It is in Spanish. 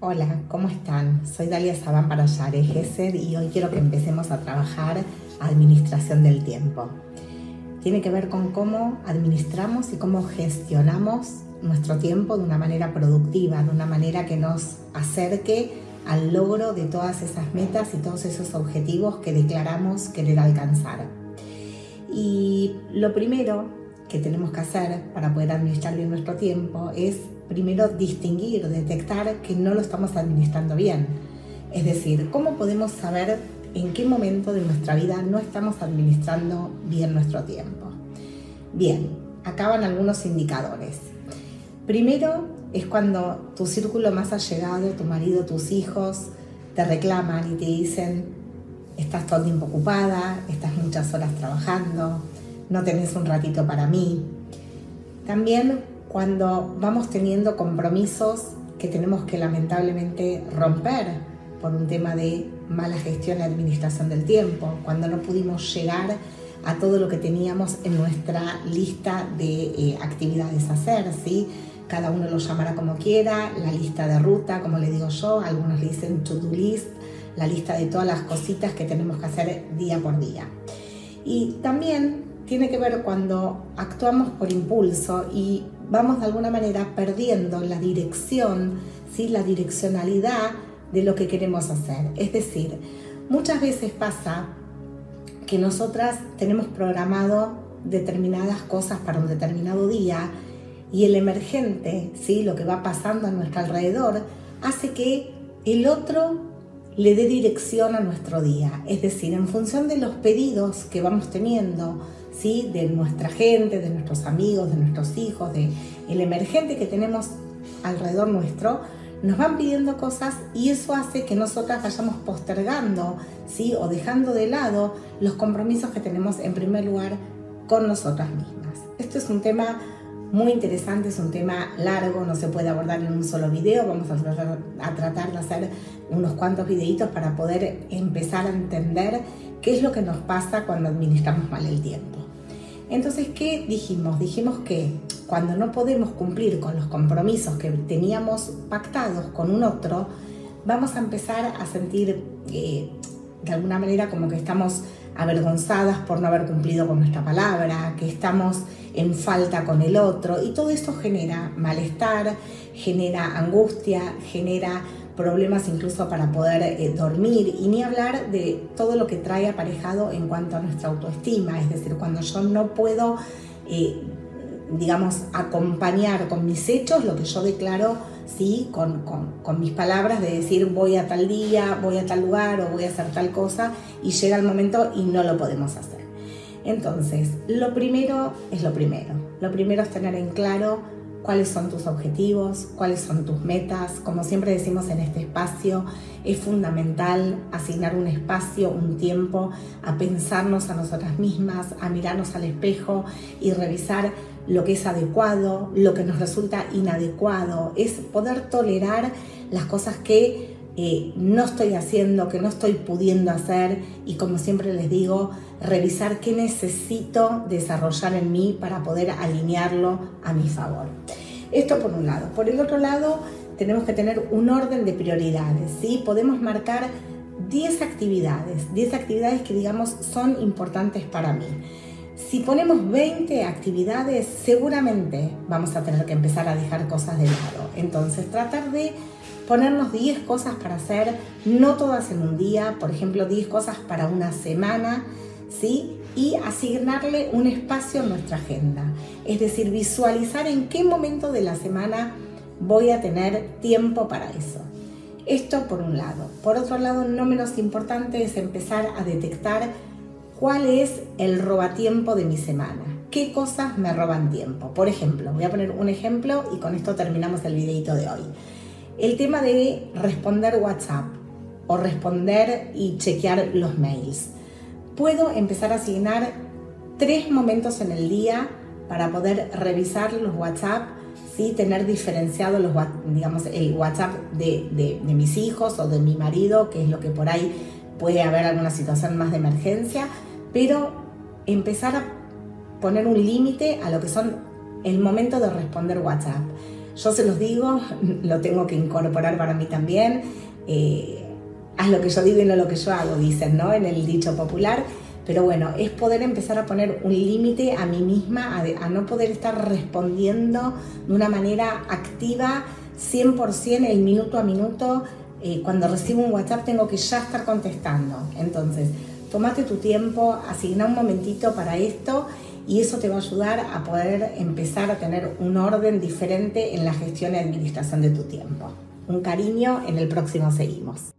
Hola, ¿cómo están? Soy Dalia Sabán para Yare Gesed y hoy quiero que empecemos a trabajar administración del tiempo. Tiene que ver con cómo administramos y cómo gestionamos nuestro tiempo de una manera productiva, de una manera que nos acerque al logro de todas esas metas y todos esos objetivos que declaramos querer alcanzar. Y lo primero que tenemos que hacer para poder administrar bien nuestro tiempo es primero distinguir, detectar que no lo estamos administrando bien. Es decir, ¿cómo podemos saber en qué momento de nuestra vida no estamos administrando bien nuestro tiempo? Bien, acaban algunos indicadores. Primero es cuando tu círculo más allegado, tu marido, tus hijos, te reclaman y te dicen, estás todo el tiempo ocupada, estás muchas horas trabajando, no tenés un ratito para mí. También cuando vamos teniendo compromisos que tenemos que lamentablemente romper por un tema de mala gestión y administración del tiempo, cuando no pudimos llegar a todo lo que teníamos en nuestra lista de eh, actividades a hacer, cada uno lo llamará como quiera, la lista de ruta, como le digo yo, algunos le dicen to-do list, la lista de todas las cositas que tenemos que hacer día por día. Y también tiene que ver cuando actuamos por impulso y vamos de alguna manera perdiendo la dirección, ¿sí? la direccionalidad de lo que queremos hacer. Es decir, muchas veces pasa que nosotras tenemos programado determinadas cosas para un determinado día, y el emergente, ¿sí? lo que va pasando a nuestro alrededor, hace que el otro le dé dirección a nuestro día. Es decir, en función de los pedidos que vamos teniendo, ¿sí? de nuestra gente, de nuestros amigos, de nuestros hijos, de el emergente que tenemos alrededor nuestro, nos van pidiendo cosas y eso hace que nosotras vayamos postergando, ¿sí? o dejando de lado los compromisos que tenemos en primer lugar con nosotras mismas. Esto es un tema muy interesante, es un tema largo, no se puede abordar en un solo video, vamos a tratar, a de hacer unos cuantos videitos para poder empezar a entender qué es lo que nos pasa cuando administramos mal el tiempo. Entonces, ¿qué dijimos? Dijimos que cuando no podemos cumplir con los compromisos que teníamos pactados con un otro, vamos a empezar a sentir eh, de alguna manera como que estamos avergonzadas por no haber cumplido con nuestra palabra, que estamos en falta con el otro y todo esto genera malestar, genera angustia, genera problemas incluso para poder eh, dormir y ni hablar de todo lo que trae aparejado en cuanto a nuestra autoestima, es decir, cuando yo no puedo, eh, digamos, acompañar con mis hechos lo que yo declaro ¿sí? Con, con, mis palabras de decir voy a tal día, voy a tal lugar o voy a hacer tal cosa y llega el momento y no lo podemos hacer. Entonces, lo primero es lo primero. Lo primero es tener en claro cuáles son tus objetivos, cuáles son tus metas. Como siempre decimos en este espacio, es fundamental asignar un espacio, un tiempo a pensarnos a nosotras mismas, a mirarnos al espejo y revisar lo que es adecuado, lo que nos resulta inadecuado, es poder tolerar las cosas que eh, no estoy haciendo, que no estoy pudiendo hacer y como siempre les digo, revisar qué necesito desarrollar en mí para poder alinearlo a mi favor. Esto por un lado. Por el otro lado, tenemos que tener un orden de prioridades, ¿sí? Podemos marcar 10 actividades, 10 actividades que digamos son importantes para mí. Si ponemos 20 actividades, seguramente vamos a tener que empezar a dejar cosas de lado. Entonces, tratar de ponernos 10 cosas para hacer, no todas en un día, por ejemplo, 10 cosas para una semana, ¿sí? Y asignarle un espacio en nuestra agenda. Es decir, visualizar en qué momento de la semana voy a tener tiempo para eso. Esto por un lado. Por otro lado, no menos importante es empezar a detectar cuál es el robatiempo de mi semana. ¿Qué cosas me roban tiempo? Por ejemplo, voy a poner un ejemplo y con esto terminamos el videito de hoy. El tema de responder WhatsApp o responder y chequear los mails. Puedo empezar a asignar tres momentos en el día para poder revisar los WhatsApp, ¿sí? tener diferenciado los, digamos, el WhatsApp de, de mis hijos o de mi marido, que es lo que por ahí puede haber alguna situación más de emergencia, pero empezar a poner un límite a lo que son el momento de responder WhatsApp. Yo se los digo, lo tengo que incorporar para mí también. Eh, haz lo que yo digo y no lo que yo hago, dicen, ¿no? En el dicho popular. Pero bueno, es poder empezar a poner un límite a mí misma, a, no poder estar respondiendo de una manera activa 100% el minuto a minuto. Eh, cuando recibo un WhatsApp tengo que ya estar contestando. Entonces, tomate tu tiempo, asigna un momentito para esto y eso te va a ayudar a poder empezar a tener un orden diferente en la gestión y administración de tu tiempo. Un cariño, en el próximo seguimos.